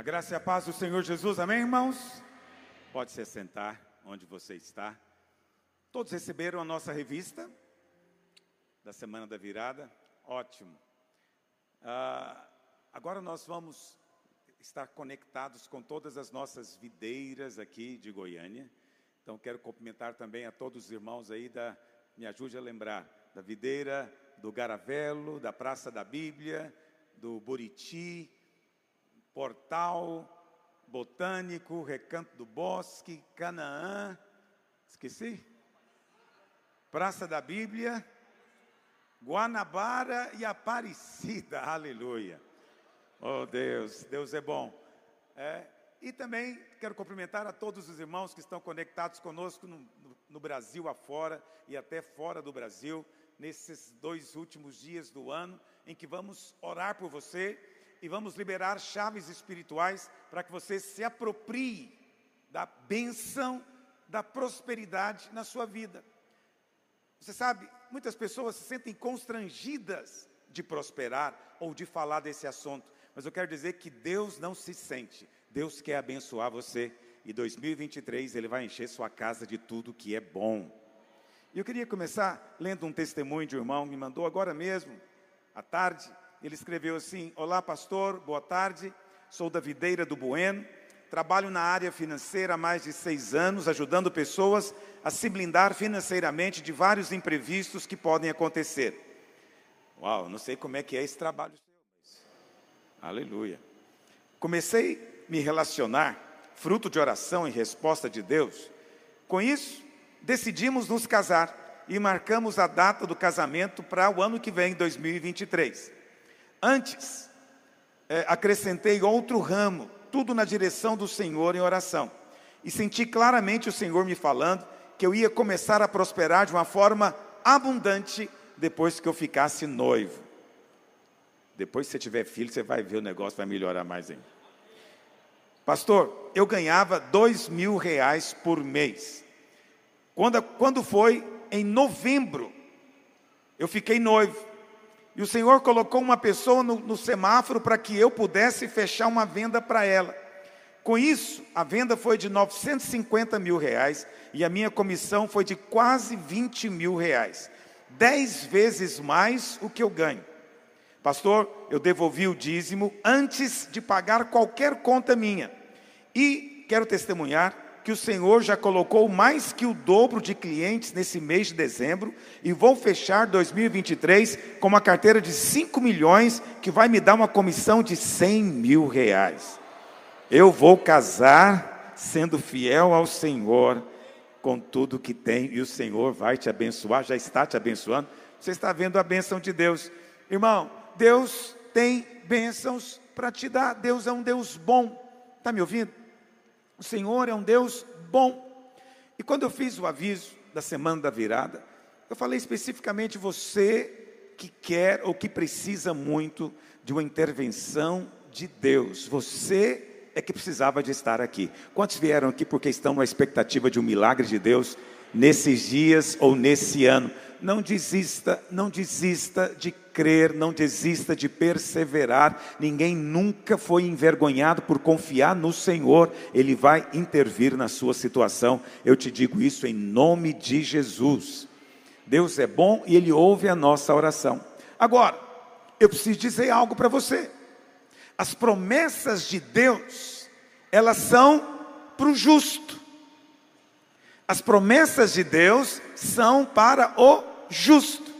A graça e a paz do Senhor Jesus, amém, irmãos? Pode se sentar onde você está. Todos receberam a nossa revista da Semana da Virada? Ótimo. Ah, agora nós vamos estar conectados com todas as nossas videiras aqui de Goiânia. Então quero cumprimentar também a todos os irmãos aí da, me ajude a lembrar, da videira do Garavelo, da Praça da Bíblia, do Buriti, Portal, Botânico, Recanto do Bosque, Canaã, esqueci? Praça da Bíblia, Guanabara e Aparecida, aleluia. Oh Deus, Deus é bom. É, e também quero cumprimentar a todos os irmãos que estão conectados conosco no, no, no Brasil afora e até fora do Brasil, nesses dois últimos dias do ano, em que vamos orar por você e vamos liberar chaves espirituais para que você se aproprie da bênção, da prosperidade na sua vida. Você sabe, muitas pessoas se sentem constrangidas de prosperar ou de falar desse assunto, mas eu quero dizer que Deus não se sente. Deus quer abençoar você e 2023 ele vai encher sua casa de tudo que é bom. E eu queria começar lendo um testemunho de um irmão que me mandou agora mesmo, à tarde. Ele escreveu assim: Olá, pastor, boa tarde. Sou da Videira do Bueno. Trabalho na área financeira há mais de seis anos, ajudando pessoas a se blindar financeiramente de vários imprevistos que podem acontecer. Uau, não sei como é que é esse trabalho seu. Aleluia. Comecei a me relacionar, fruto de oração e resposta de Deus. Com isso, decidimos nos casar e marcamos a data do casamento para o ano que vem, 2023. Antes, é, acrescentei outro ramo, tudo na direção do Senhor em oração. E senti claramente o Senhor me falando que eu ia começar a prosperar de uma forma abundante depois que eu ficasse noivo. Depois, se você tiver filho, você vai ver o negócio vai melhorar mais ainda. Pastor, eu ganhava dois mil reais por mês. Quando, quando foi em novembro, eu fiquei noivo. E o Senhor colocou uma pessoa no, no semáforo para que eu pudesse fechar uma venda para ela. Com isso, a venda foi de 950 mil reais e a minha comissão foi de quase 20 mil reais. Dez vezes mais o que eu ganho. Pastor, eu devolvi o dízimo antes de pagar qualquer conta minha. E quero testemunhar que o Senhor já colocou mais que o dobro de clientes nesse mês de dezembro e vou fechar 2023 com uma carteira de 5 milhões que vai me dar uma comissão de 100 mil reais. Eu vou casar sendo fiel ao Senhor com tudo que tem e o Senhor vai te abençoar, já está te abençoando. Você está vendo a bênção de Deus. Irmão, Deus tem bênçãos para te dar. Deus é um Deus bom. Está me ouvindo? O Senhor é um Deus bom. E quando eu fiz o aviso da semana da virada, eu falei especificamente você que quer ou que precisa muito de uma intervenção de Deus. Você é que precisava de estar aqui. Quantos vieram aqui porque estão na expectativa de um milagre de Deus nesses dias ou nesse ano? Não desista, não desista de crer, não desista de perseverar. Ninguém nunca foi envergonhado por confiar no Senhor. Ele vai intervir na sua situação. Eu te digo isso em nome de Jesus. Deus é bom e ele ouve a nossa oração. Agora, eu preciso dizer algo para você. As promessas de Deus, elas são para o justo. As promessas de Deus são para o justo.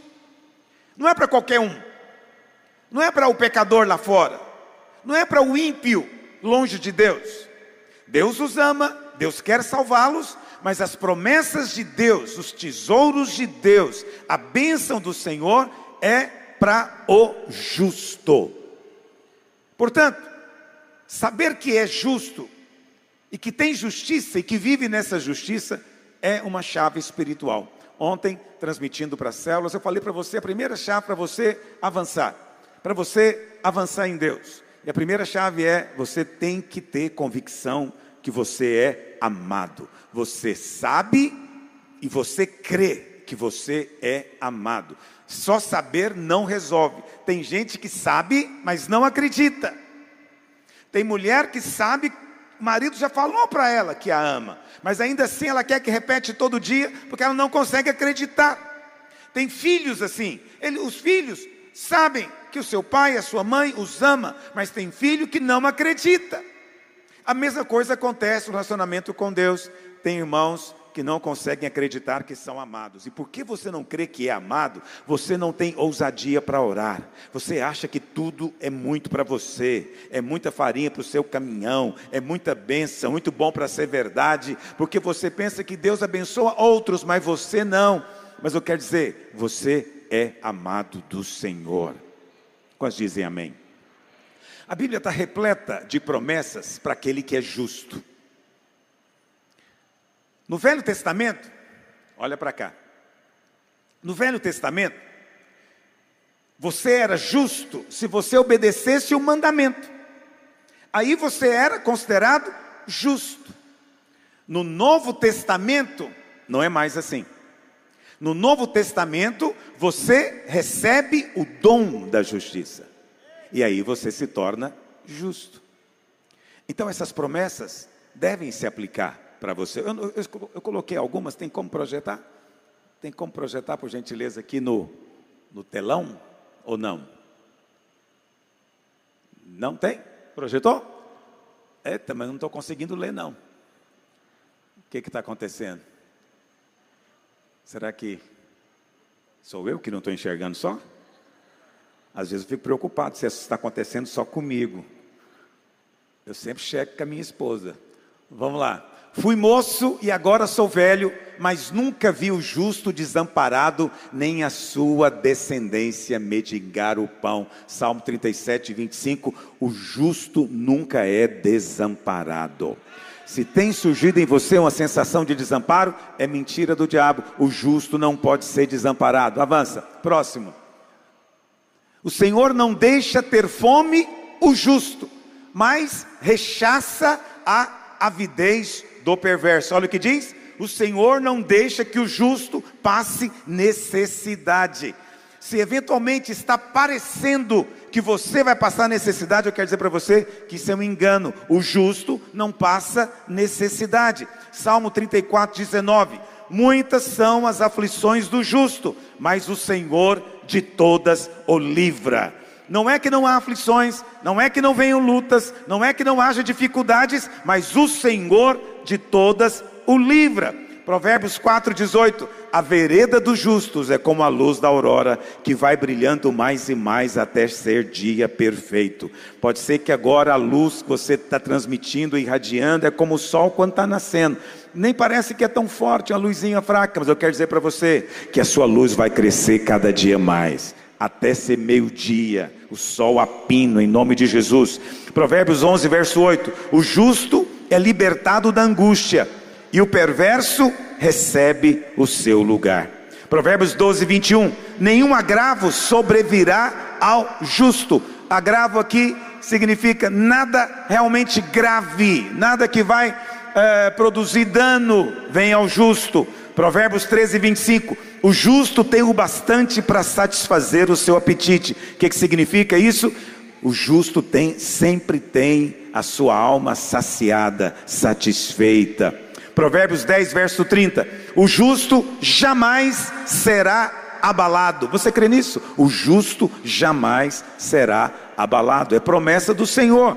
Não é para qualquer um. Não é para o pecador lá fora. Não é para o ímpio longe de Deus. Deus os ama, Deus quer salvá-los, mas as promessas de Deus, os tesouros de Deus, a bênção do Senhor é para o justo. Portanto, saber que é justo e que tem justiça e que vive nessa justiça é uma chave espiritual. Ontem, transmitindo para as células, eu falei para você a primeira chave para você avançar, para você avançar em Deus. E a primeira chave é: você tem que ter convicção que você é amado. Você sabe e você crê que você é amado. Só saber não resolve. Tem gente que sabe, mas não acredita. Tem mulher que sabe, marido já falou para ela que a ama, mas ainda assim ela quer que repete todo dia, porque ela não consegue acreditar. Tem filhos assim, ele, os filhos sabem que o seu pai, a sua mãe os ama, mas tem filho que não acredita. A mesma coisa acontece no relacionamento com Deus. Tem irmãos que não conseguem acreditar que são amados. E porque você não crê que é amado, você não tem ousadia para orar. Você acha que tudo é muito para você, é muita farinha para o seu caminhão, é muita bênção, muito bom para ser verdade, porque você pensa que Deus abençoa outros, mas você não. Mas eu quero dizer, você é amado do Senhor. Quantos dizem amém? A Bíblia está repleta de promessas para aquele que é justo. No Velho Testamento, olha para cá. No Velho Testamento, você era justo se você obedecesse o mandamento. Aí você era considerado justo. No Novo Testamento, não é mais assim. No Novo Testamento, você recebe o dom da justiça. E aí você se torna justo. Então essas promessas devem se aplicar para você. Eu, eu, eu, coloquei algumas, tem como projetar? Tem como projetar, por gentileza, aqui no, no telão ou não? Não tem? Projetou? É, mas não estou conseguindo ler, não. O que está acontecendo? Será que sou eu que não estou enxergando só? Às vezes eu fico preocupado se isso está acontecendo só comigo. Eu sempre checo com a minha esposa. Vamos lá. Fui moço e agora sou velho, mas nunca vi o justo desamparado, nem a sua descendência medigar o pão. Salmo 37, 25. O justo nunca é desamparado. Se tem surgido em você uma sensação de desamparo, é mentira do diabo. O justo não pode ser desamparado. Avança. Próximo. O Senhor não deixa ter fome o justo, mas rechaça a avidez do perverso. Olha o que diz: o Senhor não deixa que o justo passe necessidade. Se eventualmente está parecendo que você vai passar necessidade, eu quero dizer para você que isso é um engano. O justo não passa necessidade. Salmo 34, 19. Muitas são as aflições do justo, mas o Senhor de todas o livra. Não é que não há aflições, não é que não venham lutas, não é que não haja dificuldades, mas o Senhor de todas o livra. Provérbios 4,18: A vereda dos justos é como a luz da aurora, que vai brilhando mais e mais até ser dia perfeito. Pode ser que agora a luz que você está transmitindo, irradiando, é como o sol quando está nascendo. Nem parece que é tão forte, uma luzinha fraca, mas eu quero dizer para você que a sua luz vai crescer cada dia mais até ser meio-dia, o sol a pino, em nome de Jesus. Provérbios 11, verso 8: O justo é libertado da angústia, e o perverso recebe o seu lugar. Provérbios 12, 21. Nenhum agravo sobrevirá ao justo. Agravo aqui significa nada realmente grave, nada que vai é, produzir dano, vem ao justo. Provérbios 13, 25. O justo tem o bastante para satisfazer o seu apetite. O que, que significa isso? O justo tem, sempre tem a sua alma saciada, satisfeita. Provérbios 10, verso 30. O justo jamais será abalado. Você crê nisso? O justo jamais será abalado. É promessa do Senhor.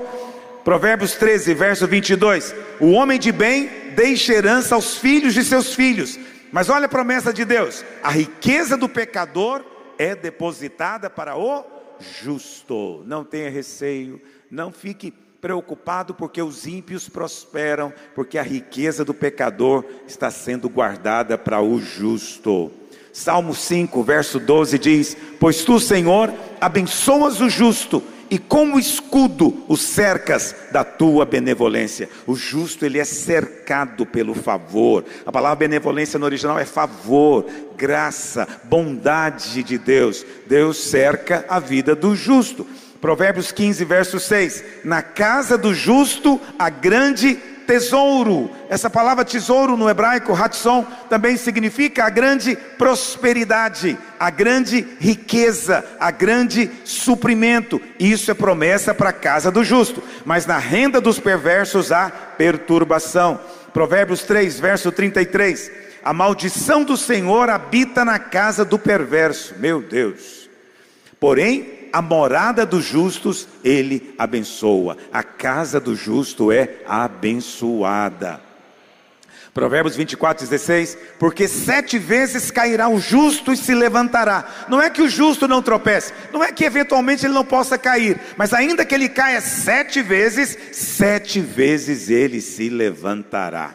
Provérbios 13, verso 22. O homem de bem deixa herança aos filhos de seus filhos. Mas olha a promessa de Deus: a riqueza do pecador é depositada para o justo. Não tenha receio, não fique preocupado porque os ímpios prosperam, porque a riqueza do pecador está sendo guardada para o justo. Salmo 5, verso 12 diz: Pois tu, Senhor, abençoas o justo e como escudo o cercas da tua benevolência. O justo ele é cercado pelo favor. A palavra benevolência no original é favor, graça, bondade de Deus. Deus cerca a vida do justo. Provérbios 15, verso 6: Na casa do justo há grande tesouro. Essa palavra tesouro no hebraico, Hatson, também significa a grande prosperidade, a grande riqueza, a grande suprimento. Isso é promessa para a casa do justo, mas na renda dos perversos há perturbação. Provérbios 3, verso 33. A maldição do Senhor habita na casa do perverso. Meu Deus. Porém, a morada dos justos ele abençoa, a casa do justo é abençoada. Provérbios 24, 16: Porque sete vezes cairá o justo e se levantará. Não é que o justo não tropece, não é que eventualmente ele não possa cair, mas ainda que ele caia sete vezes, sete vezes ele se levantará.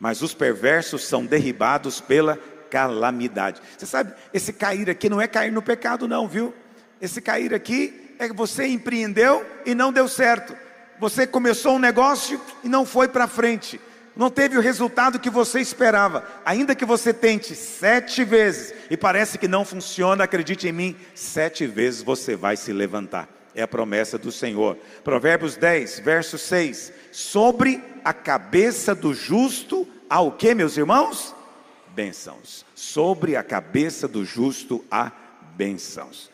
Mas os perversos são derribados pela calamidade. Você sabe, esse cair aqui não é cair no pecado, não, viu? Esse cair aqui é que você empreendeu e não deu certo. Você começou um negócio e não foi para frente. Não teve o resultado que você esperava. Ainda que você tente sete vezes e parece que não funciona, acredite em mim, sete vezes você vai se levantar. É a promessa do Senhor. Provérbios 10, verso 6. Sobre a cabeça do justo há o que, meus irmãos? Bênçãos. Sobre a cabeça do justo há bênçãos.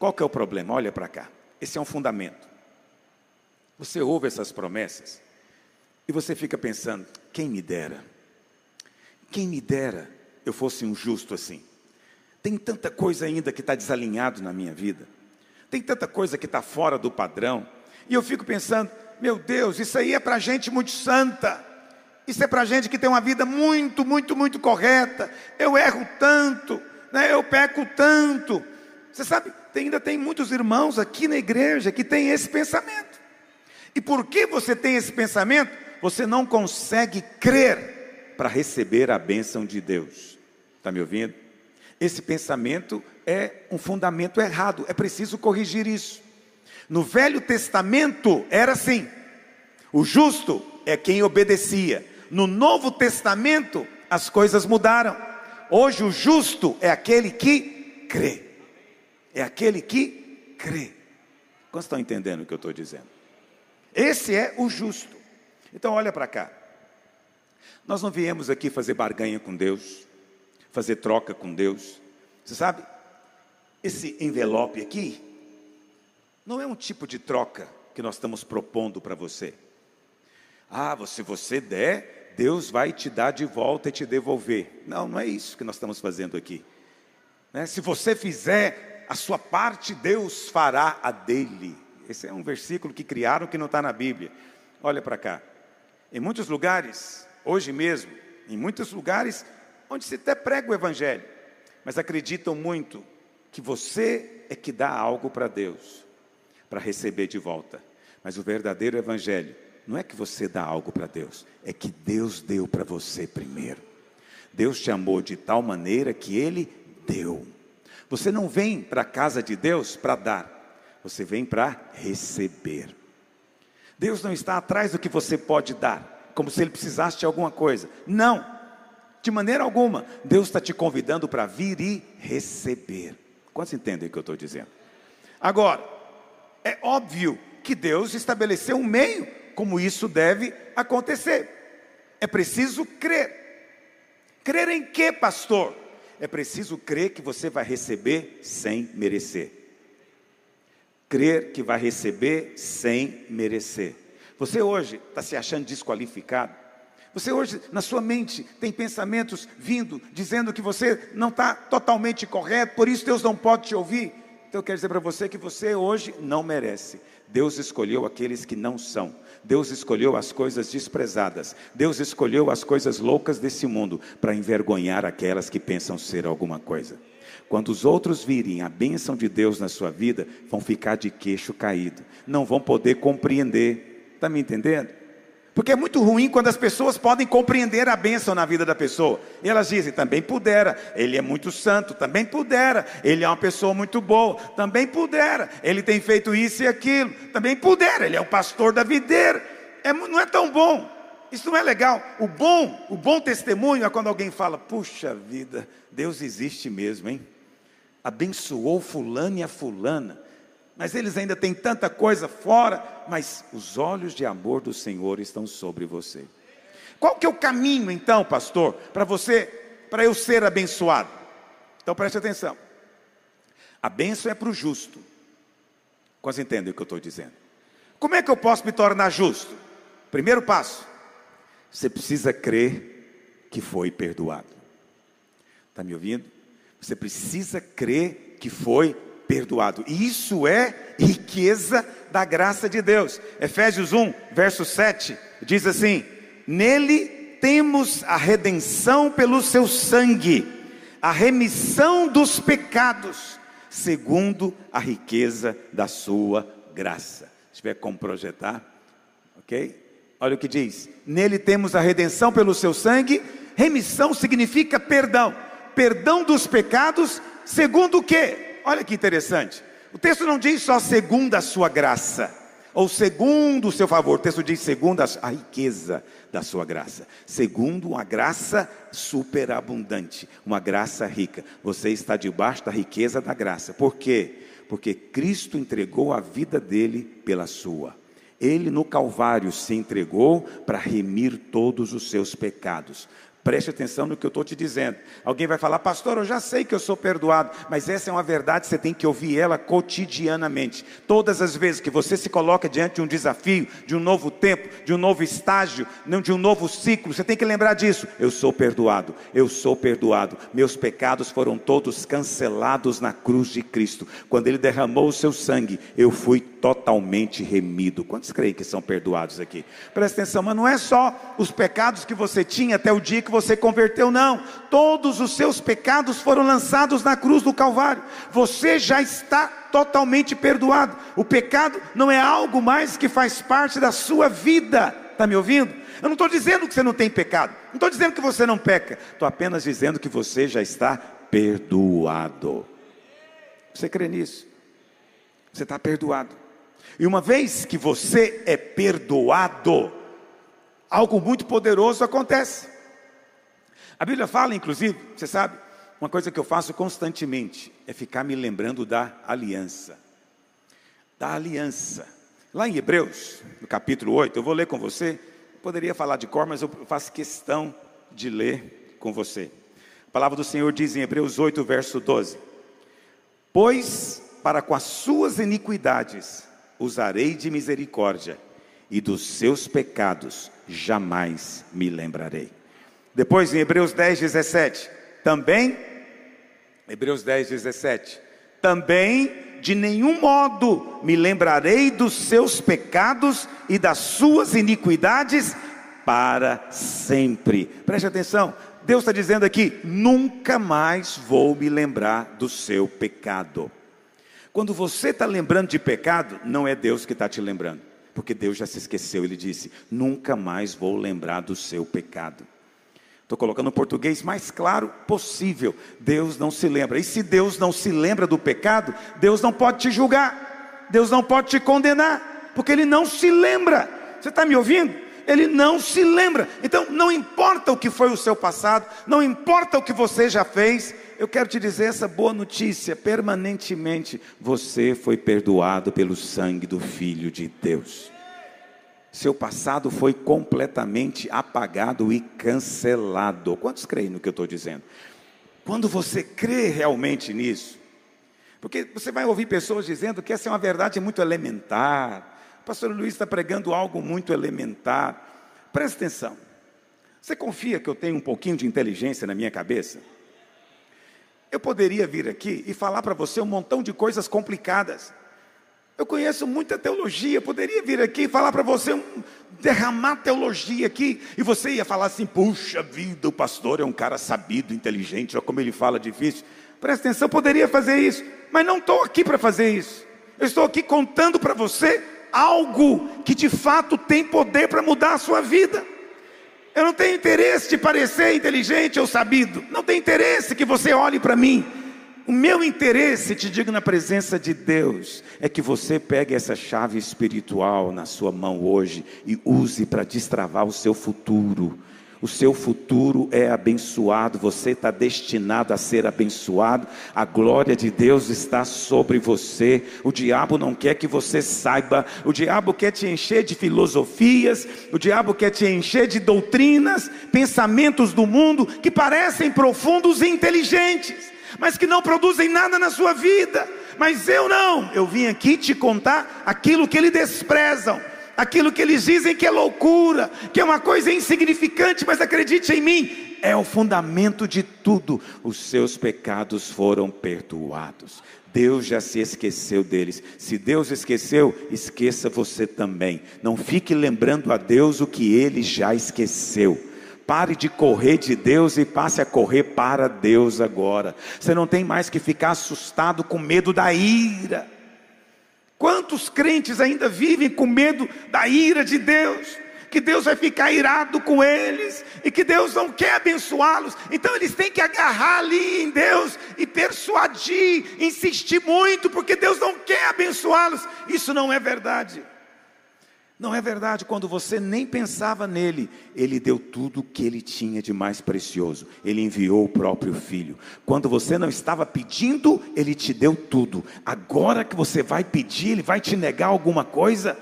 Qual que é o problema? Olha para cá. Esse é um fundamento. Você ouve essas promessas e você fica pensando: quem me dera? Quem me dera eu fosse um justo assim? Tem tanta coisa ainda que está desalinhado na minha vida. Tem tanta coisa que está fora do padrão. E eu fico pensando: meu Deus, isso aí é para gente muito santa. Isso é para gente que tem uma vida muito, muito, muito correta. Eu erro tanto, né? eu peco tanto. Você sabe, tem, ainda tem muitos irmãos aqui na igreja que têm esse pensamento. E por que você tem esse pensamento? Você não consegue crer para receber a bênção de Deus. Está me ouvindo? Esse pensamento é um fundamento errado, é preciso corrigir isso. No Velho Testamento era assim: o justo é quem obedecia. No Novo Testamento as coisas mudaram. Hoje o justo é aquele que crê é aquele que crê. Quantos estão entendendo o que eu estou dizendo? Esse é o justo. Então, olha para cá. Nós não viemos aqui fazer barganha com Deus, fazer troca com Deus. Você sabe, esse envelope aqui não é um tipo de troca que nós estamos propondo para você. Ah, se você der, Deus vai te dar de volta e te devolver. Não, não é isso que nós estamos fazendo aqui. Né? Se você fizer a sua parte Deus fará a dele. Esse é um versículo que criaram que não está na Bíblia. Olha para cá. Em muitos lugares, hoje mesmo, em muitos lugares onde se até prega o Evangelho, mas acreditam muito que você é que dá algo para Deus, para receber de volta. Mas o verdadeiro Evangelho não é que você dá algo para Deus, é que Deus deu para você primeiro. Deus te amou de tal maneira que Ele deu. Você não vem para a casa de Deus para dar, você vem para receber. Deus não está atrás do que você pode dar, como se Ele precisasse de alguma coisa. Não, de maneira alguma. Deus está te convidando para vir e receber. Quantos entendem o que eu estou dizendo? Agora, é óbvio que Deus estabeleceu um meio como isso deve acontecer. É preciso crer. Crer em quê, pastor? É preciso crer que você vai receber sem merecer. Crer que vai receber sem merecer. Você hoje está se achando desqualificado? Você hoje, na sua mente, tem pensamentos vindo, dizendo que você não está totalmente correto, por isso Deus não pode te ouvir? Então eu quero dizer para você que você hoje não merece. Deus escolheu aqueles que não são. Deus escolheu as coisas desprezadas. Deus escolheu as coisas loucas desse mundo para envergonhar aquelas que pensam ser alguma coisa. Quando os outros virem a bênção de Deus na sua vida, vão ficar de queixo caído, não vão poder compreender. Está me entendendo? Porque é muito ruim quando as pessoas podem compreender a bênção na vida da pessoa. E elas dizem, também pudera, ele é muito santo, também pudera, ele é uma pessoa muito boa, também pudera, ele tem feito isso e aquilo, também pudera, ele é o pastor da videira. É, não é tão bom. Isso não é legal. O bom, o bom testemunho é quando alguém fala: "Puxa vida, Deus existe mesmo, hein? Abençoou fulano e a fulana. Mas eles ainda têm tanta coisa fora, mas os olhos de amor do Senhor estão sobre você. Qual que é o caminho então, pastor, para você, para eu ser abençoado? Então preste atenção. A bênção é para o justo. Quase entendem o que eu estou dizendo. Como é que eu posso me tornar justo? Primeiro passo, você precisa crer que foi perdoado. Está me ouvindo? Você precisa crer que foi perdoado. E isso é riqueza da graça de Deus. Efésios 1, verso 7, diz assim: Nele temos a redenção pelo seu sangue, a remissão dos pecados, segundo a riqueza da sua graça. Se tiver como projetar, ok? Olha o que diz: Nele temos a redenção pelo seu sangue, remissão significa perdão, perdão dos pecados, segundo o que? Olha que interessante. O texto não diz só segundo a sua graça, ou segundo o seu favor. O texto diz segundo a riqueza da sua graça. Segundo uma graça superabundante, uma graça rica. Você está debaixo da riqueza da graça. Por quê? Porque Cristo entregou a vida dele pela sua. Ele no Calvário se entregou para remir todos os seus pecados. Preste atenção no que eu estou te dizendo. Alguém vai falar, pastor, eu já sei que eu sou perdoado, mas essa é uma verdade, você tem que ouvir ela cotidianamente. Todas as vezes que você se coloca diante de um desafio, de um novo tempo, de um novo estágio, de um novo ciclo, você tem que lembrar disso. Eu sou perdoado, eu sou perdoado. Meus pecados foram todos cancelados na cruz de Cristo. Quando Ele derramou o seu sangue, eu fui totalmente remido. Quantos creem que são perdoados aqui? Presta atenção, mas não é só os pecados que você tinha até o dia que você converteu, não. Todos os seus pecados foram lançados na cruz do Calvário. Você já está totalmente perdoado. O pecado não é algo mais que faz parte da sua vida. Está me ouvindo? Eu não estou dizendo que você não tem pecado, não estou dizendo que você não peca, estou apenas dizendo que você já está perdoado. Você crê nisso? Você está perdoado. E uma vez que você é perdoado, algo muito poderoso acontece. A Bíblia fala, inclusive, você sabe, uma coisa que eu faço constantemente é ficar me lembrando da aliança. Da aliança. Lá em Hebreus, no capítulo 8, eu vou ler com você. Poderia falar de cor, mas eu faço questão de ler com você. A palavra do Senhor diz em Hebreus 8, verso 12: Pois para com as suas iniquidades usarei de misericórdia, e dos seus pecados jamais me lembrarei. Depois em Hebreus 10, 17, também, Hebreus 10, 17, também de nenhum modo me lembrarei dos seus pecados e das suas iniquidades para sempre. Preste atenção, Deus está dizendo aqui: nunca mais vou me lembrar do seu pecado. Quando você está lembrando de pecado, não é Deus que está te lembrando, porque Deus já se esqueceu. Ele disse: Nunca mais vou lembrar do seu pecado. Estou colocando o português mais claro possível. Deus não se lembra. E se Deus não se lembra do pecado, Deus não pode te julgar, Deus não pode te condenar, porque Ele não se lembra. Você está me ouvindo? Ele não se lembra. Então, não importa o que foi o seu passado, não importa o que você já fez, eu quero te dizer essa boa notícia: permanentemente você foi perdoado pelo sangue do Filho de Deus. Seu passado foi completamente apagado e cancelado. Quantos creem no que eu estou dizendo? Quando você crê realmente nisso, porque você vai ouvir pessoas dizendo que essa é uma verdade muito elementar. O pastor Luiz está pregando algo muito elementar. Presta atenção. Você confia que eu tenho um pouquinho de inteligência na minha cabeça? Eu poderia vir aqui e falar para você um montão de coisas complicadas. Eu conheço muita teologia, poderia vir aqui falar para você, um, derramar teologia aqui, e você ia falar assim: puxa vida, o pastor é um cara sabido, inteligente, olha como ele fala difícil. Presta atenção, poderia fazer isso, mas não estou aqui para fazer isso. Eu estou aqui contando para você algo que de fato tem poder para mudar a sua vida. Eu não tenho interesse de parecer inteligente ou sabido. Não tenho interesse que você olhe para mim. O meu interesse, te digo na presença de Deus, é que você pegue essa chave espiritual na sua mão hoje e use para destravar o seu futuro. O seu futuro é abençoado, você está destinado a ser abençoado, a glória de Deus está sobre você. O diabo não quer que você saiba, o diabo quer te encher de filosofias, o diabo quer te encher de doutrinas, pensamentos do mundo que parecem profundos e inteligentes, mas que não produzem nada na sua vida. Mas eu não, eu vim aqui te contar aquilo que eles desprezam aquilo que eles dizem que é loucura, que é uma coisa insignificante, mas acredite em mim, é o fundamento de tudo. Os seus pecados foram perdoados. Deus já se esqueceu deles. Se Deus esqueceu, esqueça você também. Não fique lembrando a Deus o que ele já esqueceu. Pare de correr de Deus e passe a correr para Deus agora. Você não tem mais que ficar assustado com medo da ira. Quantos crentes ainda vivem com medo da ira de Deus? Que Deus vai ficar irado com eles e que Deus não quer abençoá-los. Então eles têm que agarrar ali em Deus e persuadir, insistir muito, porque Deus não quer abençoá-los. Isso não é verdade. Não é verdade, quando você nem pensava nele, ele deu tudo o que ele tinha de mais precioso. Ele enviou o próprio filho. Quando você não estava pedindo, ele te deu tudo. Agora que você vai pedir, ele vai te negar alguma coisa?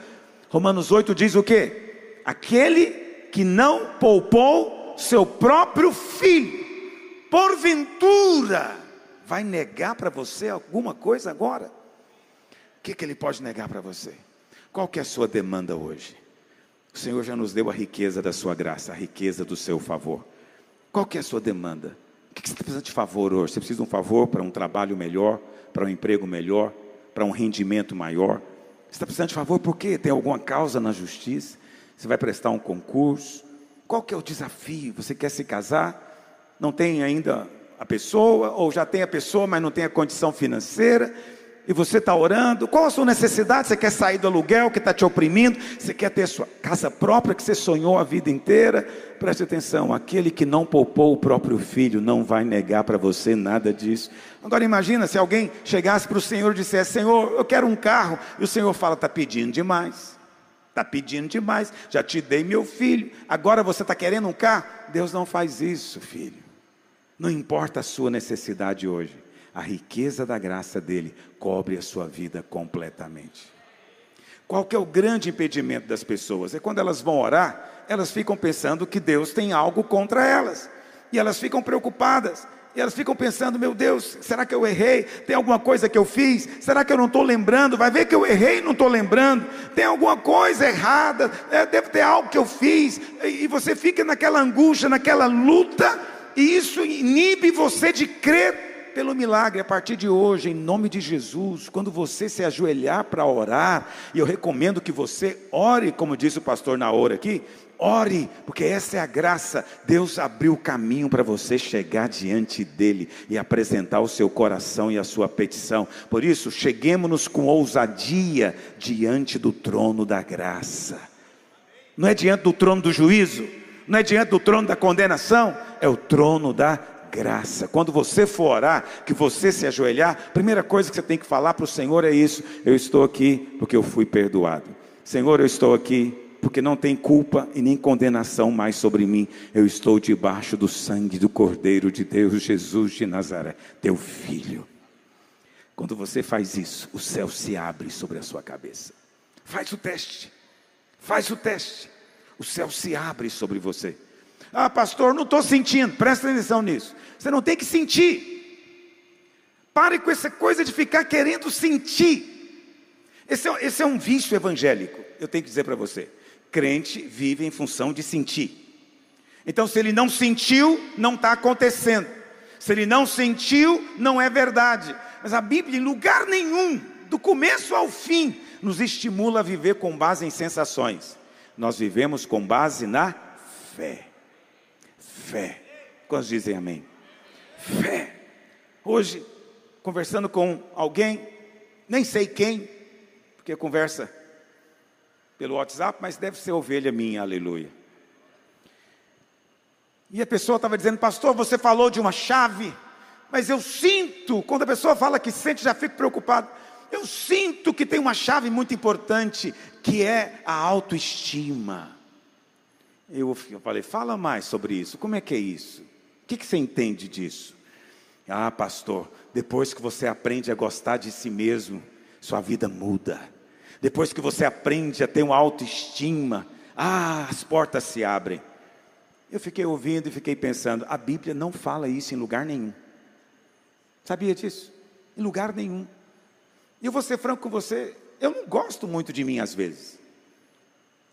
Romanos 8 diz o quê? Aquele que não poupou seu próprio filho, porventura, vai negar para você alguma coisa agora? O que, que ele pode negar para você? Qual que é a sua demanda hoje? O Senhor já nos deu a riqueza da sua graça, a riqueza do seu favor. Qual que é a sua demanda? O que você está precisando de favor hoje? Você precisa de um favor para um trabalho melhor, para um emprego melhor, para um rendimento maior? Você está precisando de favor por quê? Tem alguma causa na justiça? Você vai prestar um concurso? Qual que é o desafio? Você quer se casar? Não tem ainda a pessoa, ou já tem a pessoa, mas não tem a condição financeira? E você está orando, qual a sua necessidade? Você quer sair do aluguel que está te oprimindo? Você quer ter sua casa própria que você sonhou a vida inteira? Preste atenção: aquele que não poupou o próprio filho não vai negar para você nada disso. Agora imagina se alguém chegasse para o Senhor e dissesse: Senhor, eu quero um carro, e o Senhor fala: está pedindo demais. Está pedindo demais, já te dei meu filho, agora você está querendo um carro? Deus não faz isso, filho. Não importa a sua necessidade hoje a riqueza da graça dele cobre a sua vida completamente. Qual que é o grande impedimento das pessoas? É quando elas vão orar, elas ficam pensando que Deus tem algo contra elas. E elas ficam preocupadas. E elas ficam pensando: meu Deus, será que eu errei? Tem alguma coisa que eu fiz? Será que eu não estou lembrando? Vai ver que eu errei e não estou lembrando. Tem alguma coisa errada? É, deve ter algo que eu fiz. E você fica naquela angústia, naquela luta. E isso inibe você de crer pelo milagre a partir de hoje, em nome de Jesus. Quando você se ajoelhar para orar, e eu recomendo que você ore, como disse o pastor Naor aqui, ore, porque essa é a graça. Deus abriu o caminho para você chegar diante dele e apresentar o seu coração e a sua petição. Por isso, cheguemos-nos com ousadia diante do trono da graça. Não é diante do trono do juízo, não é diante do trono da condenação, é o trono da graça. Quando você for orar, que você se ajoelhar, primeira coisa que você tem que falar para o Senhor é isso: eu estou aqui porque eu fui perdoado. Senhor, eu estou aqui porque não tem culpa e nem condenação mais sobre mim. Eu estou debaixo do sangue do Cordeiro de Deus, Jesus de Nazaré, teu filho. Quando você faz isso, o céu se abre sobre a sua cabeça. Faz o teste. Faz o teste. O céu se abre sobre você. Ah, pastor, não estou sentindo. Presta atenção nisso. Você não tem que sentir. Pare com essa coisa de ficar querendo sentir. Esse é, esse é um vício evangélico. Eu tenho que dizer para você: crente vive em função de sentir. Então, se ele não sentiu, não está acontecendo. Se ele não sentiu, não é verdade. Mas a Bíblia, em lugar nenhum, do começo ao fim, nos estimula a viver com base em sensações. Nós vivemos com base na fé fé. Quantos dizem amém? Fé. Hoje, conversando com alguém, nem sei quem, porque conversa pelo WhatsApp, mas deve ser ovelha minha, aleluia. E a pessoa estava dizendo, pastor, você falou de uma chave, mas eu sinto, quando a pessoa fala que sente, já fico preocupado. Eu sinto que tem uma chave muito importante, que é a autoestima. Eu falei, fala mais sobre isso, como é que é isso? O que, que você entende disso? Ah, pastor, depois que você aprende a gostar de si mesmo, sua vida muda. Depois que você aprende a ter uma autoestima, ah, as portas se abrem. Eu fiquei ouvindo e fiquei pensando, a Bíblia não fala isso em lugar nenhum. Sabia disso? Em lugar nenhum. E eu vou ser franco com você, eu não gosto muito de mim às vezes.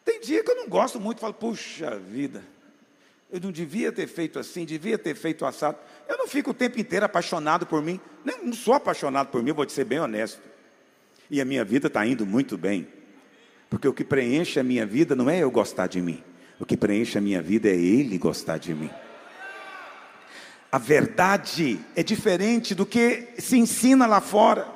Tem dia que eu não gosto muito, falo, puxa vida, eu não devia ter feito assim, devia ter feito assado. Eu não fico o tempo inteiro apaixonado por mim, não, não sou apaixonado por mim, vou te ser bem honesto. E a minha vida está indo muito bem, porque o que preenche a minha vida não é eu gostar de mim, o que preenche a minha vida é Ele gostar de mim. A verdade é diferente do que se ensina lá fora.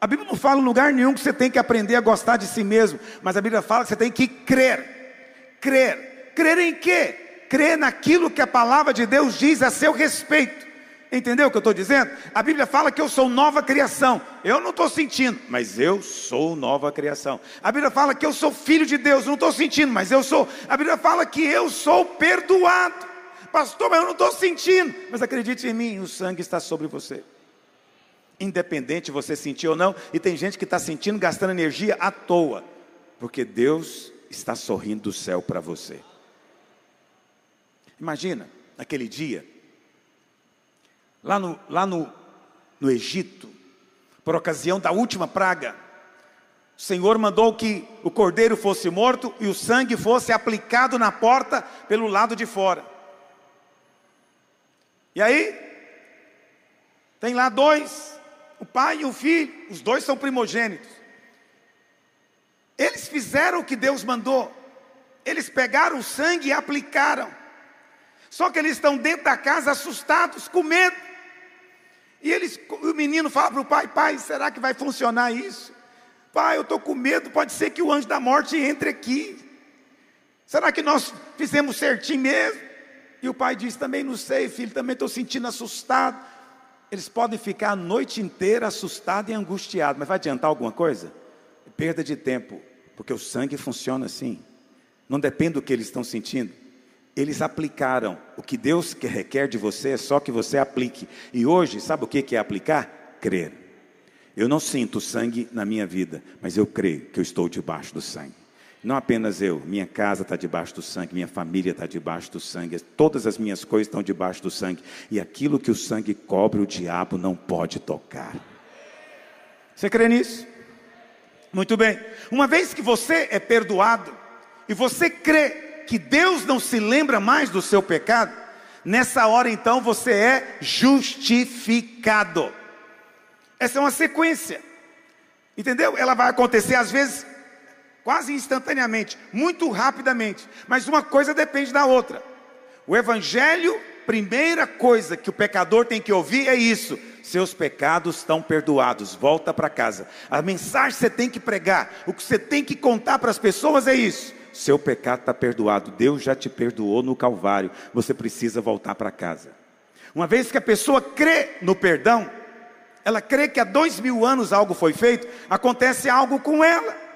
A Bíblia não fala em lugar nenhum que você tem que aprender a gostar de si mesmo, mas a Bíblia fala que você tem que crer. Crer. Crer em quê? Crer naquilo que a palavra de Deus diz a seu respeito. Entendeu o que eu estou dizendo? A Bíblia fala que eu sou nova criação. Eu não estou sentindo, mas eu sou nova criação. A Bíblia fala que eu sou filho de Deus. Eu não estou sentindo, mas eu sou. A Bíblia fala que eu sou perdoado. Pastor, mas eu não estou sentindo. Mas acredite em mim, o sangue está sobre você independente você sentir ou não, e tem gente que está sentindo, gastando energia à toa, porque Deus está sorrindo do céu para você. Imagina, naquele dia, lá no, lá no, no Egito, por ocasião da última praga, o Senhor mandou que o cordeiro fosse morto e o sangue fosse aplicado na porta pelo lado de fora. E aí, tem lá dois o pai e o filho, os dois são primogênitos. Eles fizeram o que Deus mandou. Eles pegaram o sangue e aplicaram. Só que eles estão dentro da casa assustados, com medo. E eles, o menino fala para o pai: Pai, será que vai funcionar isso? Pai, eu estou com medo, pode ser que o anjo da morte entre aqui. Será que nós fizemos certinho mesmo? E o pai diz: Também não sei, filho, também estou sentindo assustado. Eles podem ficar a noite inteira assustados e angustiados, mas vai adiantar alguma coisa? Perda de tempo, porque o sangue funciona assim. Não depende do que eles estão sentindo. Eles aplicaram. O que Deus requer de você é só que você aplique. E hoje, sabe o que é aplicar? Crer. Eu não sinto sangue na minha vida, mas eu creio que eu estou debaixo do sangue. Não apenas eu, minha casa está debaixo do sangue, minha família está debaixo do sangue, todas as minhas coisas estão debaixo do sangue, e aquilo que o sangue cobre, o diabo não pode tocar. Você crê nisso? Muito bem. Uma vez que você é perdoado, e você crê que Deus não se lembra mais do seu pecado, nessa hora então você é justificado. Essa é uma sequência. Entendeu? Ela vai acontecer às vezes quase instantaneamente, muito rapidamente. Mas uma coisa depende da outra. O Evangelho, primeira coisa que o pecador tem que ouvir é isso: seus pecados estão perdoados, volta para casa. A mensagem que você tem que pregar, o que você tem que contar para as pessoas é isso: seu pecado está perdoado, Deus já te perdoou no Calvário, você precisa voltar para casa. Uma vez que a pessoa crê no perdão, ela crê que há dois mil anos algo foi feito, acontece algo com ela.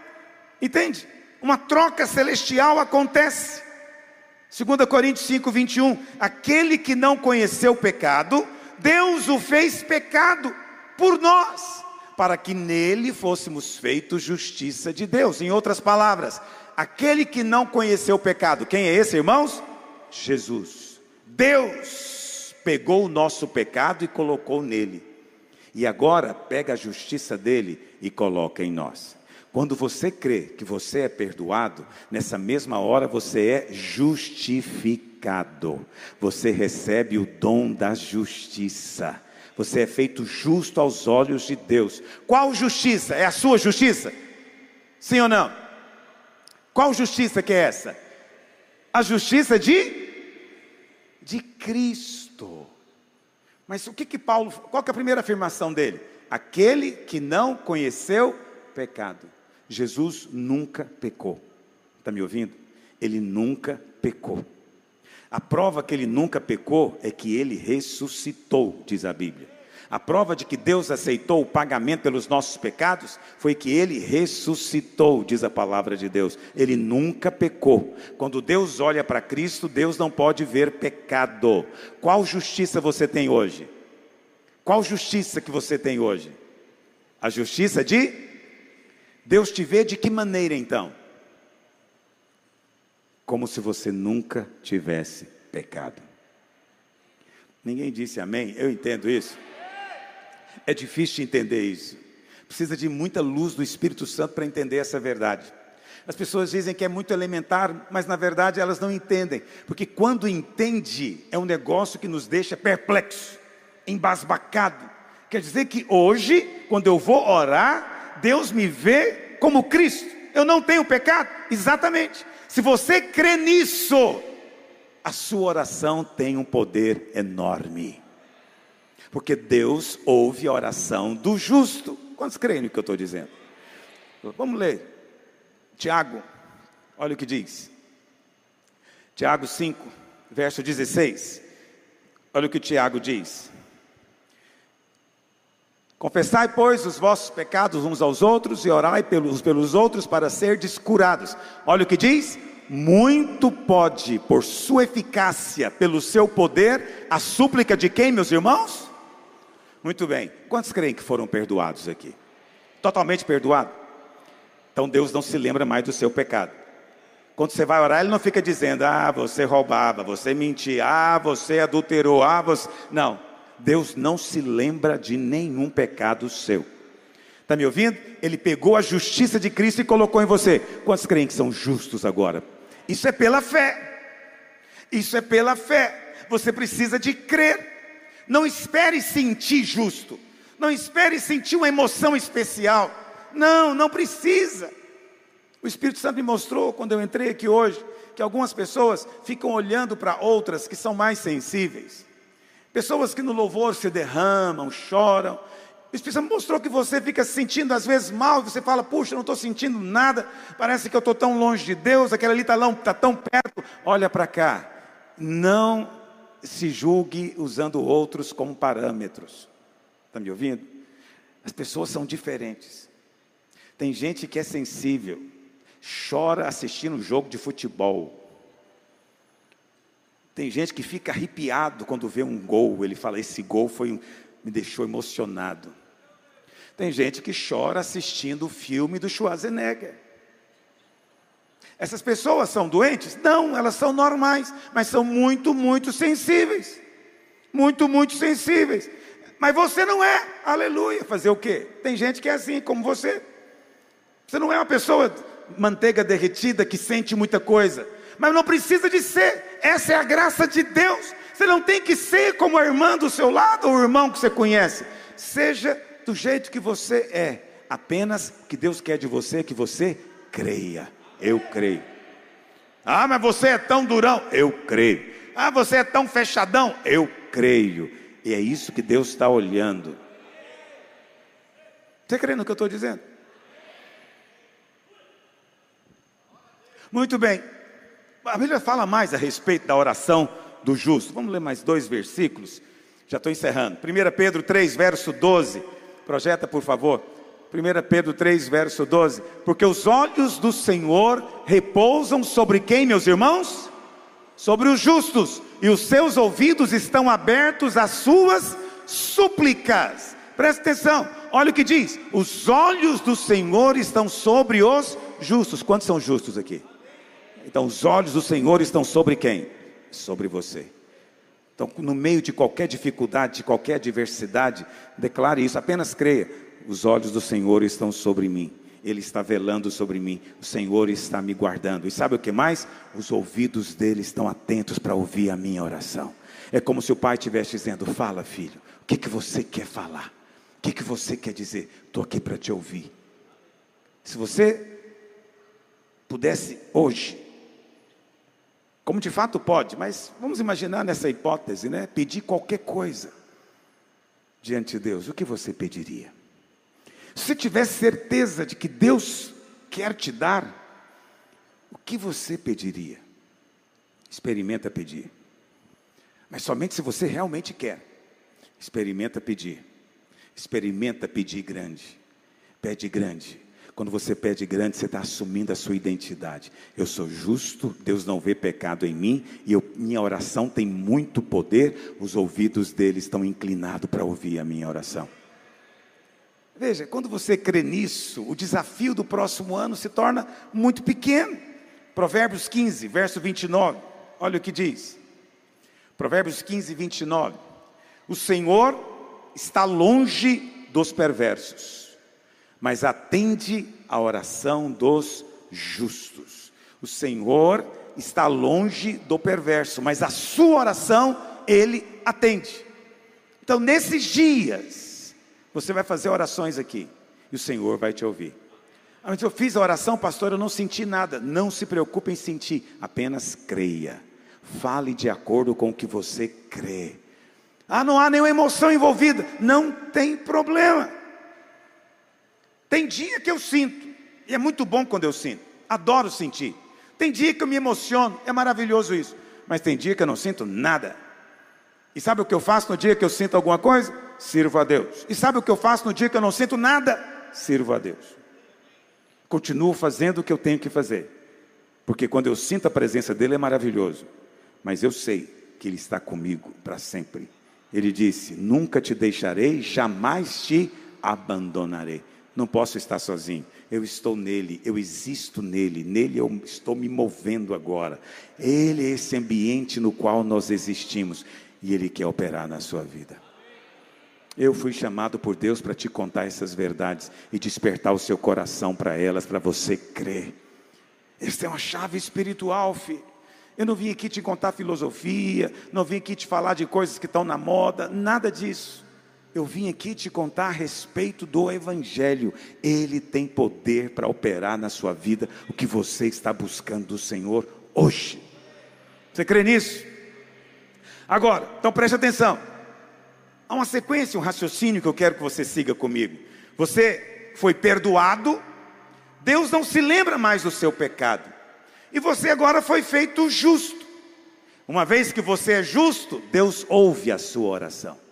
Entende? Uma troca celestial acontece. 2 Coríntios 5, 21. Aquele que não conheceu o pecado, Deus o fez pecado por nós, para que nele fôssemos feitos justiça de Deus. Em outras palavras, aquele que não conheceu o pecado, quem é esse, irmãos? Jesus. Deus pegou o nosso pecado e colocou nele. E agora pega a justiça dele e coloca em nós. Quando você crê que você é perdoado, nessa mesma hora você é justificado. Você recebe o dom da justiça. Você é feito justo aos olhos de Deus. Qual justiça? É a sua justiça? Sim ou não? Qual justiça que é essa? A justiça de de Cristo. Mas o que que Paulo, qual que é a primeira afirmação dele? Aquele que não conheceu pecado. Jesus nunca pecou. Está me ouvindo? Ele nunca pecou. A prova que ele nunca pecou é que ele ressuscitou, diz a Bíblia. A prova de que Deus aceitou o pagamento pelos nossos pecados foi que ele ressuscitou, diz a palavra de Deus. Ele nunca pecou. Quando Deus olha para Cristo, Deus não pode ver pecado. Qual justiça você tem hoje? Qual justiça que você tem hoje? A justiça de Deus te vê de que maneira então? Como se você nunca tivesse pecado. Ninguém disse amém? Eu entendo isso. É difícil de entender isso. Precisa de muita luz do Espírito Santo para entender essa verdade. As pessoas dizem que é muito elementar, mas na verdade elas não entendem, porque quando entende é um negócio que nos deixa perplexo, embasbacado. Quer dizer que hoje, quando eu vou orar, Deus me vê como Cristo. Eu não tenho pecado? Exatamente. Se você crê nisso, a sua oração tem um poder enorme porque Deus ouve a oração do justo. Quantos creem no que eu estou dizendo? Vamos ler. Tiago, olha o que diz. Tiago 5, verso 16. Olha o que Tiago diz. Confessai, pois, os vossos pecados uns aos outros e orai pelos, pelos outros para ser curados. Olha o que diz: muito pode, por sua eficácia, pelo seu poder, a súplica de quem, meus irmãos? Muito bem. Quantos creem que foram perdoados aqui? Totalmente perdoado? Então Deus não se lembra mais do seu pecado. Quando você vai orar, Ele não fica dizendo, ah, você roubava, você mentia, ah, você adulterou, ah, você. Não. Deus não se lembra de nenhum pecado seu. Está me ouvindo? Ele pegou a justiça de Cristo e colocou em você. Quantos creem que são justos agora? Isso é pela fé. Isso é pela fé. Você precisa de crer. Não espere sentir justo. Não espere sentir uma emoção especial. Não, não precisa. O Espírito Santo me mostrou quando eu entrei aqui hoje que algumas pessoas ficam olhando para outras que são mais sensíveis. Pessoas que no louvor se derramam, choram. Espírito Santo mostrou que você fica se sentindo às vezes mal, você fala, puxa, não estou sentindo nada, parece que eu estou tão longe de Deus, aquele ali está tá tão perto. Olha para cá. Não se julgue usando outros como parâmetros. Está me ouvindo? As pessoas são diferentes. Tem gente que é sensível, chora assistindo um jogo de futebol. Tem gente que fica arrepiado quando vê um gol. Ele fala: Esse gol foi me deixou emocionado. Tem gente que chora assistindo o filme do Schwarzenegger. Essas pessoas são doentes? Não, elas são normais, mas são muito, muito sensíveis. Muito, muito sensíveis. Mas você não é, aleluia. Fazer o quê? Tem gente que é assim, como você. Você não é uma pessoa manteiga derretida que sente muita coisa, mas não precisa de ser. Essa é a graça de Deus. Você não tem que ser como a irmã do seu lado ou o irmão que você conhece. Seja do jeito que você é. Apenas que Deus quer de você que você creia. Eu creio. Ah, mas você é tão durão. Eu creio. Ah, você é tão fechadão. Eu creio. E é isso que Deus está olhando. Você crê no que eu estou dizendo? Muito bem. A Bíblia fala mais a respeito da oração do justo. Vamos ler mais dois versículos. Já estou encerrando. 1 Pedro 3, verso 12. Projeta, por favor. 1 Pedro 3, verso 12: Porque os olhos do Senhor repousam sobre quem, meus irmãos? Sobre os justos, e os seus ouvidos estão abertos às suas súplicas. Presta atenção, olha o que diz: os olhos do Senhor estão sobre os justos. Quantos são justos aqui? Então, os olhos do Senhor estão sobre quem? Sobre você. Então, no meio de qualquer dificuldade, de qualquer adversidade, declare isso, apenas creia os olhos do Senhor estão sobre mim. Ele está velando sobre mim. O Senhor está me guardando. E sabe o que mais? Os ouvidos dele estão atentos para ouvir a minha oração. É como se o pai estivesse dizendo: Fala, filho, o que, que você quer falar? O que, que você quer dizer? Estou aqui para te ouvir. Se você pudesse hoje, como de fato pode, mas vamos imaginar nessa hipótese, né? Pedir qualquer coisa diante de Deus, o que você pediria? Se você tivesse certeza de que Deus quer te dar, o que você pediria? Experimenta pedir. Mas somente se você realmente quer. Experimenta pedir. Experimenta pedir grande. Pede grande. Quando você pede grande, você está assumindo a sua identidade. Eu sou justo, Deus não vê pecado em mim, e eu, minha oração tem muito poder, os ouvidos dele estão inclinados para ouvir a minha oração. Veja, quando você crê nisso, o desafio do próximo ano se torna muito pequeno. Provérbios 15, verso 29, olha o que diz. Provérbios 15, 29. O Senhor está longe dos perversos mas atende a oração dos justos. O Senhor está longe do perverso, mas a sua oração ele atende. Então, nesses dias, você vai fazer orações aqui e o Senhor vai te ouvir. Ah, mas eu fiz a oração, pastor, eu não senti nada. Não se preocupe em sentir, apenas creia. Fale de acordo com o que você crê. Ah, não há nenhuma emoção envolvida. Não tem problema. Tem dia que eu sinto, e é muito bom quando eu sinto, adoro sentir. Tem dia que eu me emociono, é maravilhoso isso. Mas tem dia que eu não sinto nada. E sabe o que eu faço no dia que eu sinto alguma coisa? Sirvo a Deus. E sabe o que eu faço no dia que eu não sinto nada? Sirvo a Deus. Continuo fazendo o que eu tenho que fazer. Porque quando eu sinto a presença dele é maravilhoso. Mas eu sei que ele está comigo para sempre. Ele disse: Nunca te deixarei, jamais te abandonarei. Não posso estar sozinho. Eu estou nele, eu existo nele, nele eu estou me movendo agora. Ele é esse ambiente no qual nós existimos e ele quer operar na sua vida. Eu fui chamado por Deus para te contar essas verdades e despertar o seu coração para elas, para você crer. Essa é uma chave espiritual, filho. Eu não vim aqui te contar filosofia, não vim aqui te falar de coisas que estão na moda, nada disso eu vim aqui te contar a respeito do Evangelho. Ele tem poder para operar na sua vida o que você está buscando do Senhor hoje. Você crê nisso? Agora, então preste atenção. Há uma sequência, um raciocínio que eu quero que você siga comigo. Você foi perdoado, Deus não se lembra mais do seu pecado, e você agora foi feito justo. Uma vez que você é justo, Deus ouve a sua oração.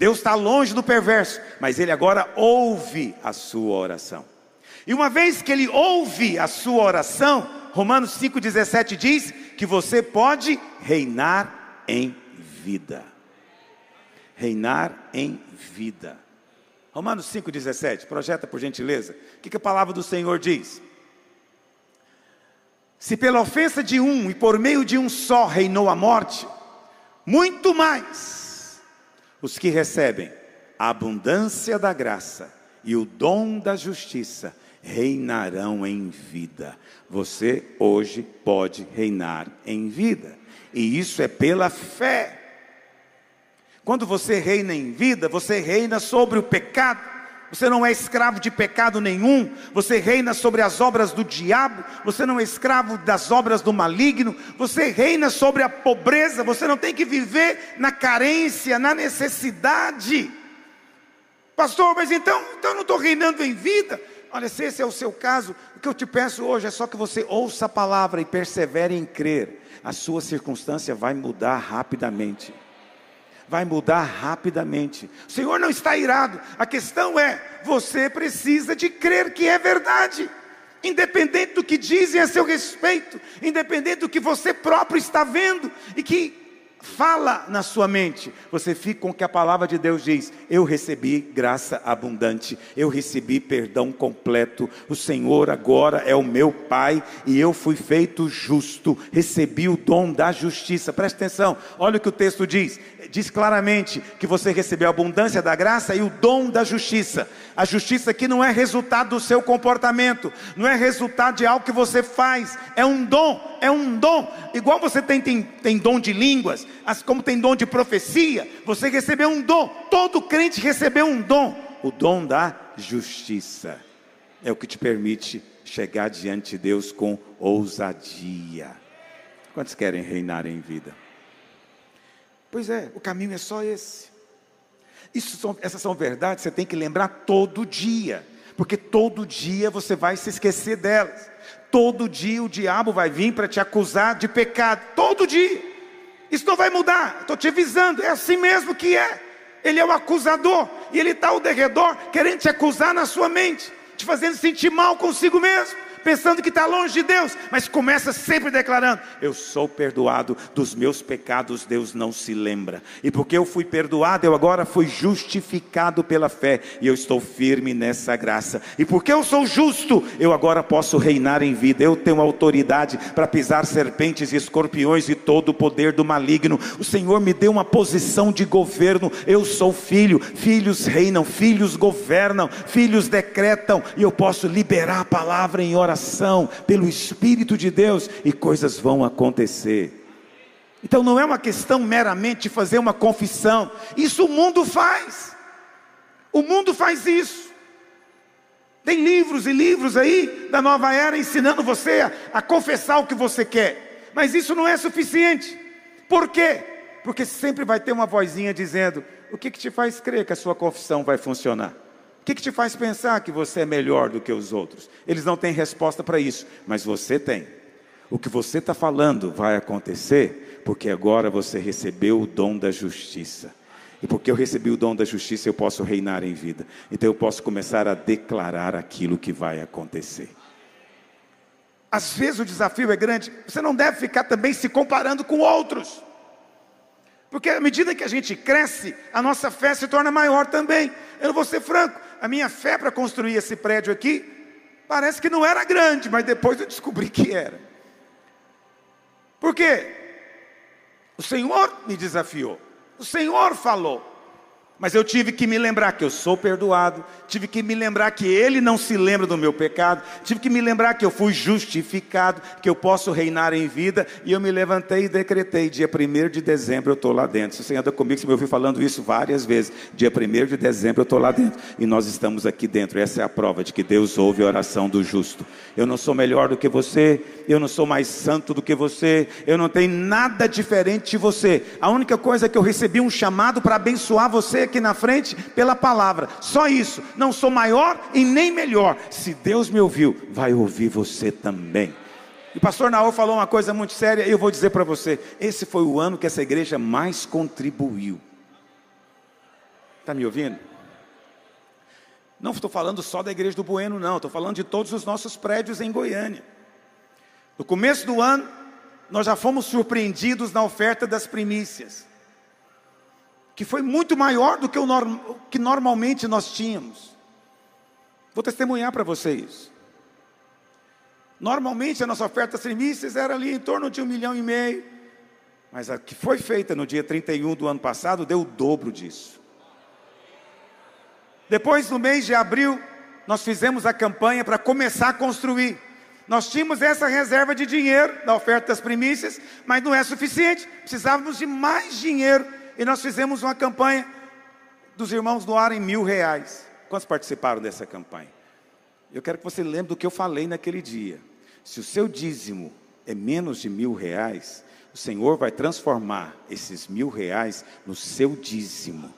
Deus está longe do perverso, mas Ele agora ouve a sua oração. E uma vez que Ele ouve a sua oração, Romanos 5,17 diz que você pode reinar em vida. Reinar em vida. Romanos 5,17, projeta por gentileza. O que, que a palavra do Senhor diz? Se pela ofensa de um e por meio de um só reinou a morte, muito mais os que recebem a abundância da graça e o dom da justiça reinarão em vida. Você hoje pode reinar em vida, e isso é pela fé. Quando você reina em vida, você reina sobre o pecado, você não é escravo de pecado nenhum, você reina sobre as obras do diabo, você não é escravo das obras do maligno, você reina sobre a pobreza, você não tem que viver na carência, na necessidade. Pastor, mas então, então eu não estou reinando em vida. Olha, se esse é o seu caso, o que eu te peço hoje é só que você ouça a palavra e persevere em crer. A sua circunstância vai mudar rapidamente vai mudar rapidamente. O Senhor não está irado, a questão é: você precisa de crer que é verdade. Independente do que dizem a seu respeito, independente do que você próprio está vendo e que fala na sua mente, você fica com o que a palavra de Deus diz: Eu recebi graça abundante, eu recebi perdão completo. O Senhor agora é o meu Pai e eu fui feito justo, recebi o dom da justiça. Preste atenção, olha o que o texto diz: diz claramente que você recebeu a abundância da graça e o dom da justiça. A justiça aqui não é resultado do seu comportamento, não é resultado de algo que você faz, é um dom, é um dom. Igual você tem, tem, tem dom de línguas, como tem dom de profecia, você recebeu um dom. Todo crente recebeu um dom, o dom da justiça. É o que te permite chegar diante de Deus com ousadia. Quantos querem reinar em vida? Pois é, o caminho é só esse. São, essas são verdades você tem que lembrar todo dia, porque todo dia você vai se esquecer delas. Todo dia o diabo vai vir para te acusar de pecado, todo dia. Isso não vai mudar, estou te avisando, é assim mesmo que é. Ele é o acusador, e ele está ao derredor querendo te acusar na sua mente, te fazendo sentir mal consigo mesmo pensando que está longe de Deus, mas começa sempre declarando: Eu sou perdoado dos meus pecados, Deus não se lembra. E porque eu fui perdoado, eu agora fui justificado pela fé, e eu estou firme nessa graça. E porque eu sou justo, eu agora posso reinar em vida. Eu tenho autoridade para pisar serpentes e escorpiões e todo o poder do maligno. O Senhor me deu uma posição de governo. Eu sou filho, filhos reinam, filhos governam, filhos decretam, e eu posso liberar a palavra em oração pelo Espírito de Deus, e coisas vão acontecer. Então não é uma questão meramente de fazer uma confissão, isso o mundo faz. O mundo faz isso. Tem livros e livros aí da nova era ensinando você a, a confessar o que você quer, mas isso não é suficiente. Por quê? Porque sempre vai ter uma vozinha dizendo: o que, que te faz crer que a sua confissão vai funcionar? O que, que te faz pensar que você é melhor do que os outros? Eles não têm resposta para isso, mas você tem. O que você está falando vai acontecer, porque agora você recebeu o dom da justiça. E porque eu recebi o dom da justiça, eu posso reinar em vida. Então eu posso começar a declarar aquilo que vai acontecer. Às vezes o desafio é grande, você não deve ficar também se comparando com outros. Porque à medida que a gente cresce, a nossa fé se torna maior também. Eu vou ser franco, a minha fé para construir esse prédio aqui, parece que não era grande, mas depois eu descobri que era. Por quê? O Senhor me desafiou, o Senhor falou. Mas eu tive que me lembrar que eu sou perdoado, tive que me lembrar que Ele não se lembra do meu pecado, tive que me lembrar que eu fui justificado, que eu posso reinar em vida, e eu me levantei e decretei: dia 1 de dezembro eu estou lá dentro. Se você anda comigo, você me ouviu falando isso várias vezes. Dia 1 de dezembro eu estou lá dentro, e nós estamos aqui dentro. Essa é a prova de que Deus ouve a oração do justo. Eu não sou melhor do que você, eu não sou mais santo do que você, eu não tenho nada diferente de você. A única coisa é que eu recebi um chamado para abençoar você aqui na frente pela palavra. Só isso. Não sou maior e nem melhor. Se Deus me ouviu, vai ouvir você também. E o pastor Naor falou uma coisa muito séria, e eu vou dizer para você: esse foi o ano que essa igreja mais contribuiu. Está me ouvindo? Não estou falando só da igreja do Bueno, não, estou falando de todos os nossos prédios em Goiânia. No começo do ano, nós já fomos surpreendidos na oferta das primícias que foi muito maior do que o norm, que normalmente nós tínhamos. Vou testemunhar para vocês. Normalmente a nossa oferta primícias era ali em torno de um milhão e meio, mas a que foi feita no dia 31 do ano passado deu o dobro disso. Depois, no mês de abril, nós fizemos a campanha para começar a construir. Nós tínhamos essa reserva de dinheiro da oferta das primícias, mas não é suficiente, precisávamos de mais dinheiro e nós fizemos uma campanha dos irmãos doarem mil reais. Quantos participaram dessa campanha? Eu quero que você lembre do que eu falei naquele dia. Se o seu dízimo é menos de mil reais, o Senhor vai transformar esses mil reais no seu dízimo.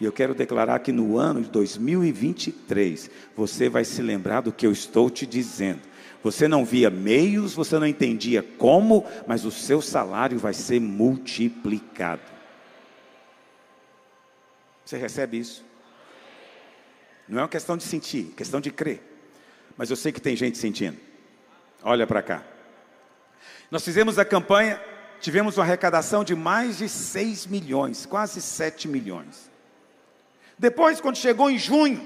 E eu quero declarar que no ano de 2023, você vai se lembrar do que eu estou te dizendo. Você não via meios, você não entendia como, mas o seu salário vai ser multiplicado. Você recebe isso? Não é uma questão de sentir, é questão de crer. Mas eu sei que tem gente sentindo. Olha para cá. Nós fizemos a campanha, tivemos uma arrecadação de mais de 6 milhões, quase 7 milhões. Depois, quando chegou em junho,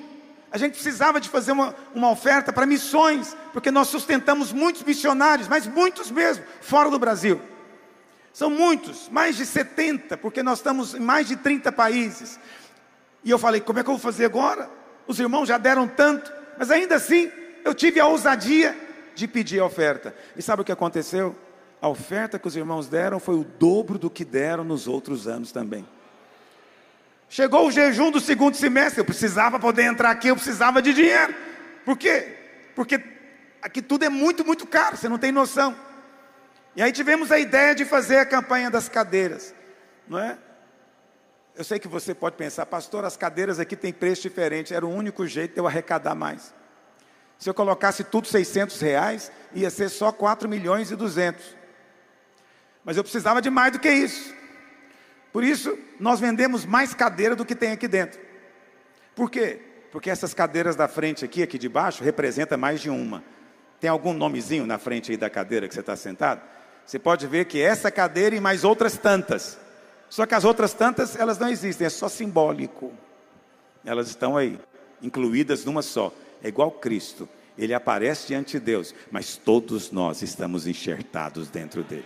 a gente precisava de fazer uma, uma oferta para missões, porque nós sustentamos muitos missionários, mas muitos mesmo, fora do Brasil. São muitos, mais de 70, porque nós estamos em mais de 30 países. E eu falei: como é que eu vou fazer agora? Os irmãos já deram tanto, mas ainda assim eu tive a ousadia de pedir a oferta. E sabe o que aconteceu? A oferta que os irmãos deram foi o dobro do que deram nos outros anos também. Chegou o jejum do segundo semestre, eu precisava poder entrar aqui, eu precisava de dinheiro. Por quê? Porque aqui tudo é muito, muito caro, você não tem noção. E aí tivemos a ideia de fazer a campanha das cadeiras, não é? Eu sei que você pode pensar, pastor, as cadeiras aqui têm preço diferente. Era o único jeito de eu arrecadar mais. Se eu colocasse tudo 600 reais, ia ser só 4 milhões e 200. Mas eu precisava de mais do que isso. Por isso, nós vendemos mais cadeira do que tem aqui dentro. Por quê? Porque essas cadeiras da frente aqui, aqui de baixo, representa mais de uma. Tem algum nomezinho na frente aí da cadeira que você está sentado? Você pode ver que essa cadeira e mais outras tantas. Só que as outras tantas, elas não existem, é só simbólico. Elas estão aí, incluídas numa só. É igual Cristo. Ele aparece diante de Deus, mas todos nós estamos enxertados dentro dele.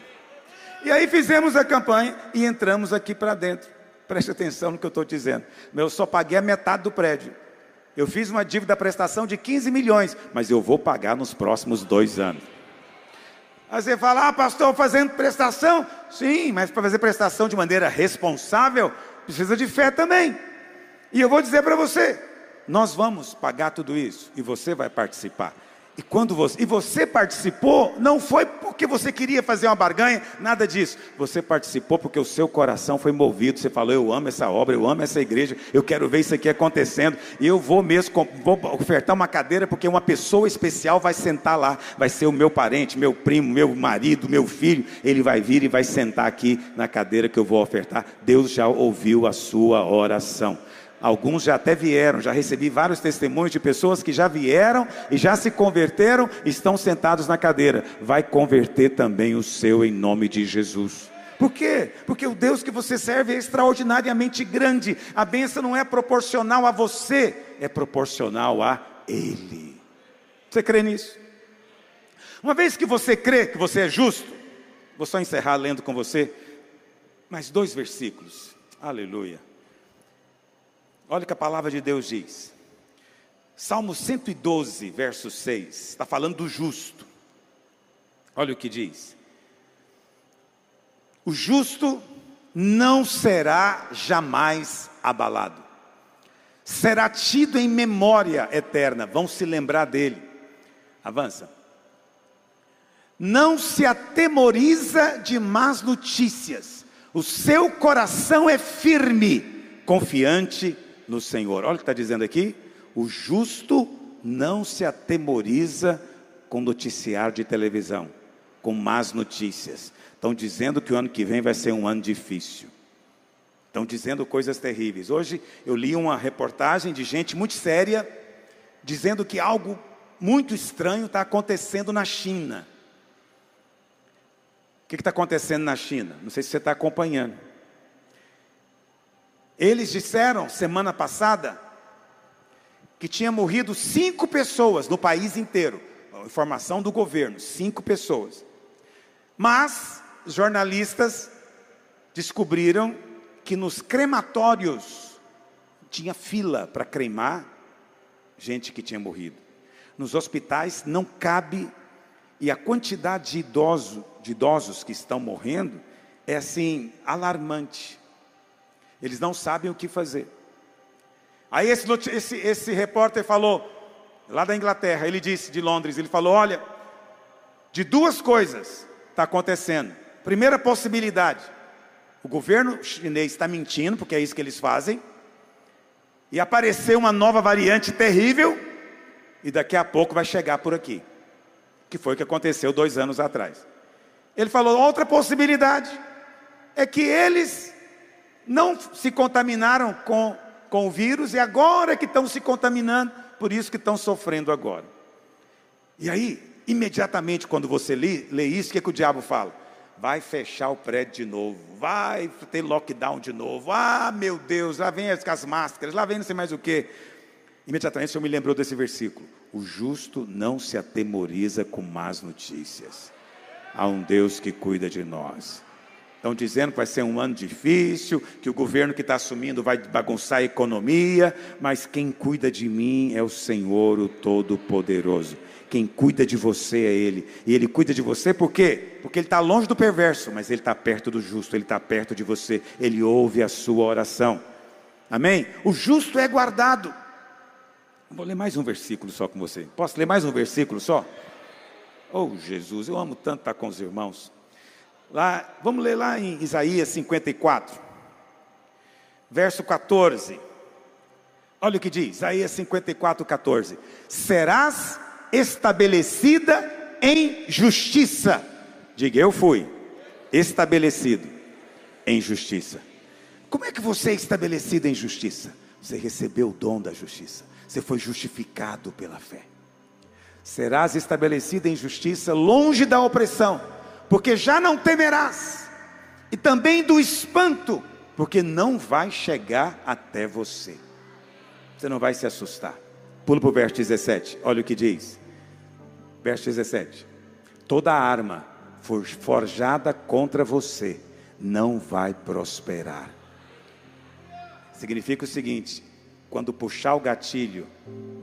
E aí fizemos a campanha e entramos aqui para dentro. Preste atenção no que eu estou dizendo. Eu só paguei a metade do prédio. Eu fiz uma dívida prestação de 15 milhões, mas eu vou pagar nos próximos dois anos. Aí você fala, ah, pastor, fazendo prestação? Sim, mas para fazer prestação de maneira responsável, precisa de fé também. E eu vou dizer para você, nós vamos pagar tudo isso e você vai participar. E quando você, e você participou, não foi porque você queria fazer uma barganha, nada disso. Você participou porque o seu coração foi movido. Você falou: Eu amo essa obra, eu amo essa igreja, eu quero ver isso aqui acontecendo. E eu vou mesmo vou ofertar uma cadeira porque uma pessoa especial vai sentar lá. Vai ser o meu parente, meu primo, meu marido, meu filho. Ele vai vir e vai sentar aqui na cadeira que eu vou ofertar. Deus já ouviu a sua oração. Alguns já até vieram, já recebi vários testemunhos de pessoas que já vieram e já se converteram, estão sentados na cadeira. Vai converter também o seu em nome de Jesus. Por quê? Porque o Deus que você serve é extraordinariamente grande. A bênção não é proporcional a você, é proporcional a Ele. Você crê nisso? Uma vez que você crê que você é justo, vou só encerrar lendo com você mais dois versículos. Aleluia. Olha o que a palavra de Deus diz. Salmo 112, verso 6, está falando do justo. Olha o que diz: O justo não será jamais abalado, será tido em memória eterna, vão se lembrar dele. Avança. Não se atemoriza de más notícias, o seu coração é firme, confiante no Senhor. Olha o que está dizendo aqui: o justo não se atemoriza com noticiário de televisão, com más notícias. Estão dizendo que o ano que vem vai ser um ano difícil. Estão dizendo coisas terríveis. Hoje eu li uma reportagem de gente muito séria dizendo que algo muito estranho está acontecendo na China. O que está acontecendo na China? Não sei se você está acompanhando. Eles disseram semana passada que tinha morrido cinco pessoas no país inteiro. Informação do governo, cinco pessoas. Mas jornalistas descobriram que nos crematórios tinha fila para cremar gente que tinha morrido. Nos hospitais não cabe e a quantidade de idosos, de idosos que estão morrendo é assim alarmante. Eles não sabem o que fazer. Aí esse, esse, esse repórter falou, lá da Inglaterra, ele disse, de Londres, ele falou: olha, de duas coisas está acontecendo. Primeira possibilidade, o governo chinês está mentindo, porque é isso que eles fazem, e apareceu uma nova variante terrível, e daqui a pouco vai chegar por aqui, que foi o que aconteceu dois anos atrás. Ele falou: outra possibilidade é que eles não se contaminaram com, com o vírus e agora que estão se contaminando, por isso que estão sofrendo agora. E aí, imediatamente quando você lê, lê isso, o que, é que o diabo fala? Vai fechar o prédio de novo, vai ter lockdown de novo. Ah, meu Deus, lá vem as, as máscaras, lá vem não sei mais o que. Imediatamente o Senhor me lembrou desse versículo: O justo não se atemoriza com más notícias. Há um Deus que cuida de nós. Estão dizendo que vai ser um ano difícil, que o governo que está assumindo vai bagunçar a economia, mas quem cuida de mim é o Senhor, o Todo-Poderoso. Quem cuida de você é Ele. E Ele cuida de você por quê? Porque Ele está longe do perverso, mas Ele está perto do justo, Ele está perto de você, Ele ouve a sua oração. Amém? O justo é guardado. Vou ler mais um versículo só com você. Posso ler mais um versículo só? Oh, Jesus, eu amo tanto estar com os irmãos. Lá, vamos ler lá em Isaías 54, verso 14. Olha o que diz, Isaías 54, 14: Serás estabelecida em justiça. Diga, eu fui estabelecido em justiça. Como é que você é estabelecido em justiça? Você recebeu o dom da justiça. Você foi justificado pela fé. Serás estabelecido em justiça, longe da opressão, porque já não temerás, e também do espanto, porque não vai chegar até você. Você não vai se assustar. Pula para o verso 17, olha o que diz. Verso 17: Toda arma forjada contra você não vai prosperar. Significa o seguinte: quando puxar o gatilho,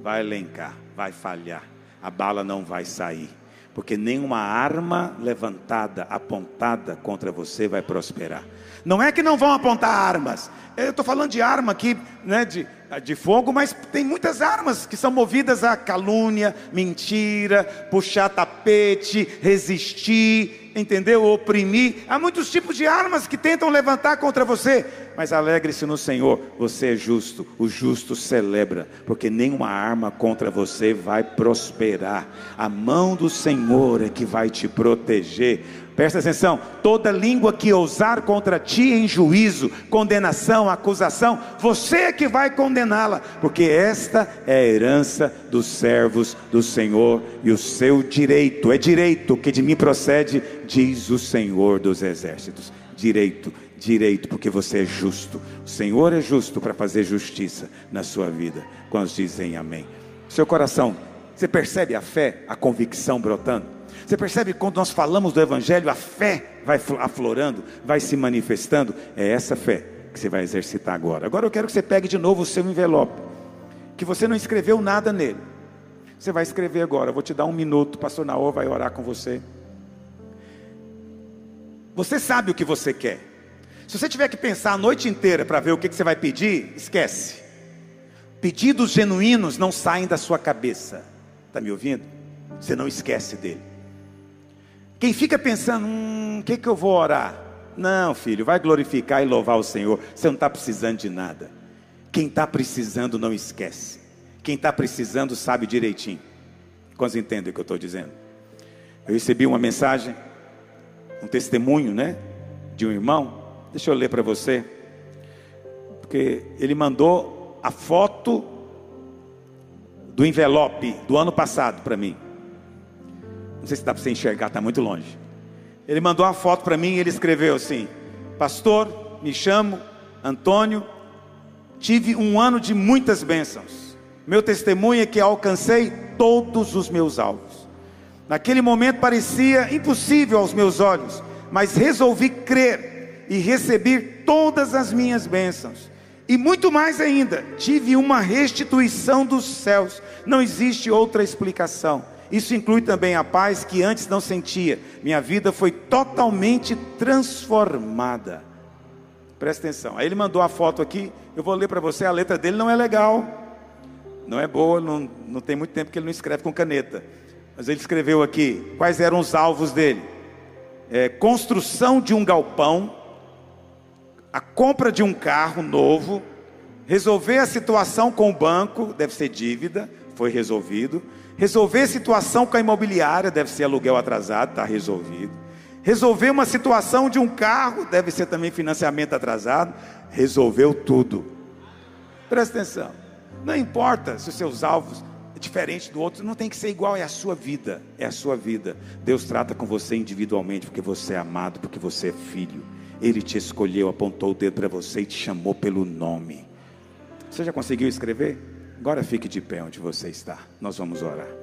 vai elencar, vai falhar, a bala não vai sair, porque nenhuma arma levantada, apontada contra você vai prosperar. Não é que não vão apontar armas, eu estou falando de arma aqui, né, de, de fogo, mas tem muitas armas que são movidas a calúnia, mentira, puxar tapete, resistir, entendeu? Oprimir. Há muitos tipos de armas que tentam levantar contra você, mas alegre-se no Senhor, você é justo, o justo celebra, porque nenhuma arma contra você vai prosperar. A mão do Senhor é que vai te proteger. Presta atenção: toda língua que ousar contra ti em juízo, condenação, acusação, você é que vai condená-la, porque esta é a herança dos servos do Senhor e o seu direito, é direito que de mim procede, diz o Senhor dos exércitos. Direito, direito, porque você é justo. O Senhor é justo para fazer justiça na sua vida. Quando dizem amém? Seu coração, você percebe a fé, a convicção brotando? Você percebe quando nós falamos do Evangelho, a fé vai aflorando, vai se manifestando. É essa fé que você vai exercitar agora. Agora eu quero que você pegue de novo o seu envelope, que você não escreveu nada nele. Você vai escrever agora. Eu vou te dar um minuto. Pastor Naor vai orar com você. Você sabe o que você quer. Se você tiver que pensar a noite inteira para ver o que você vai pedir, esquece. Pedidos genuínos não saem da sua cabeça. Está me ouvindo? Você não esquece dele. Quem fica pensando, hum, o que, que eu vou orar? Não, filho, vai glorificar e louvar o Senhor. Você não está precisando de nada. Quem está precisando não esquece. Quem está precisando sabe direitinho. Quantos entendem o que eu estou dizendo? Eu recebi uma mensagem, um testemunho, né? De um irmão. Deixa eu ler para você. Porque ele mandou a foto do envelope do ano passado para mim. Não sei se dá para você enxergar, está muito longe. Ele mandou uma foto para mim e ele escreveu assim: Pastor, me chamo Antônio, tive um ano de muitas bênçãos. Meu testemunho é que alcancei todos os meus alvos. Naquele momento parecia impossível aos meus olhos, mas resolvi crer e receber todas as minhas bênçãos. E muito mais ainda, tive uma restituição dos céus. Não existe outra explicação. Isso inclui também a paz que antes não sentia. Minha vida foi totalmente transformada. Presta atenção. Aí ele mandou a foto aqui. Eu vou ler para você. A letra dele não é legal. Não é boa. Não, não tem muito tempo que ele não escreve com caneta. Mas ele escreveu aqui. Quais eram os alvos dele? É, construção de um galpão. A compra de um carro novo. Resolver a situação com o banco. Deve ser dívida. Foi resolvido Resolver situação com a imobiliária, deve ser aluguel atrasado, está resolvido. Resolver uma situação de um carro, deve ser também financiamento atrasado, resolveu tudo. Presta atenção. Não importa se os seus alvos é diferente do outro, não tem que ser igual, é a sua vida, é a sua vida. Deus trata com você individualmente, porque você é amado, porque você é filho. Ele te escolheu, apontou o dedo para você e te chamou pelo nome. Você já conseguiu escrever? Agora fique de pé onde você está. Nós vamos orar.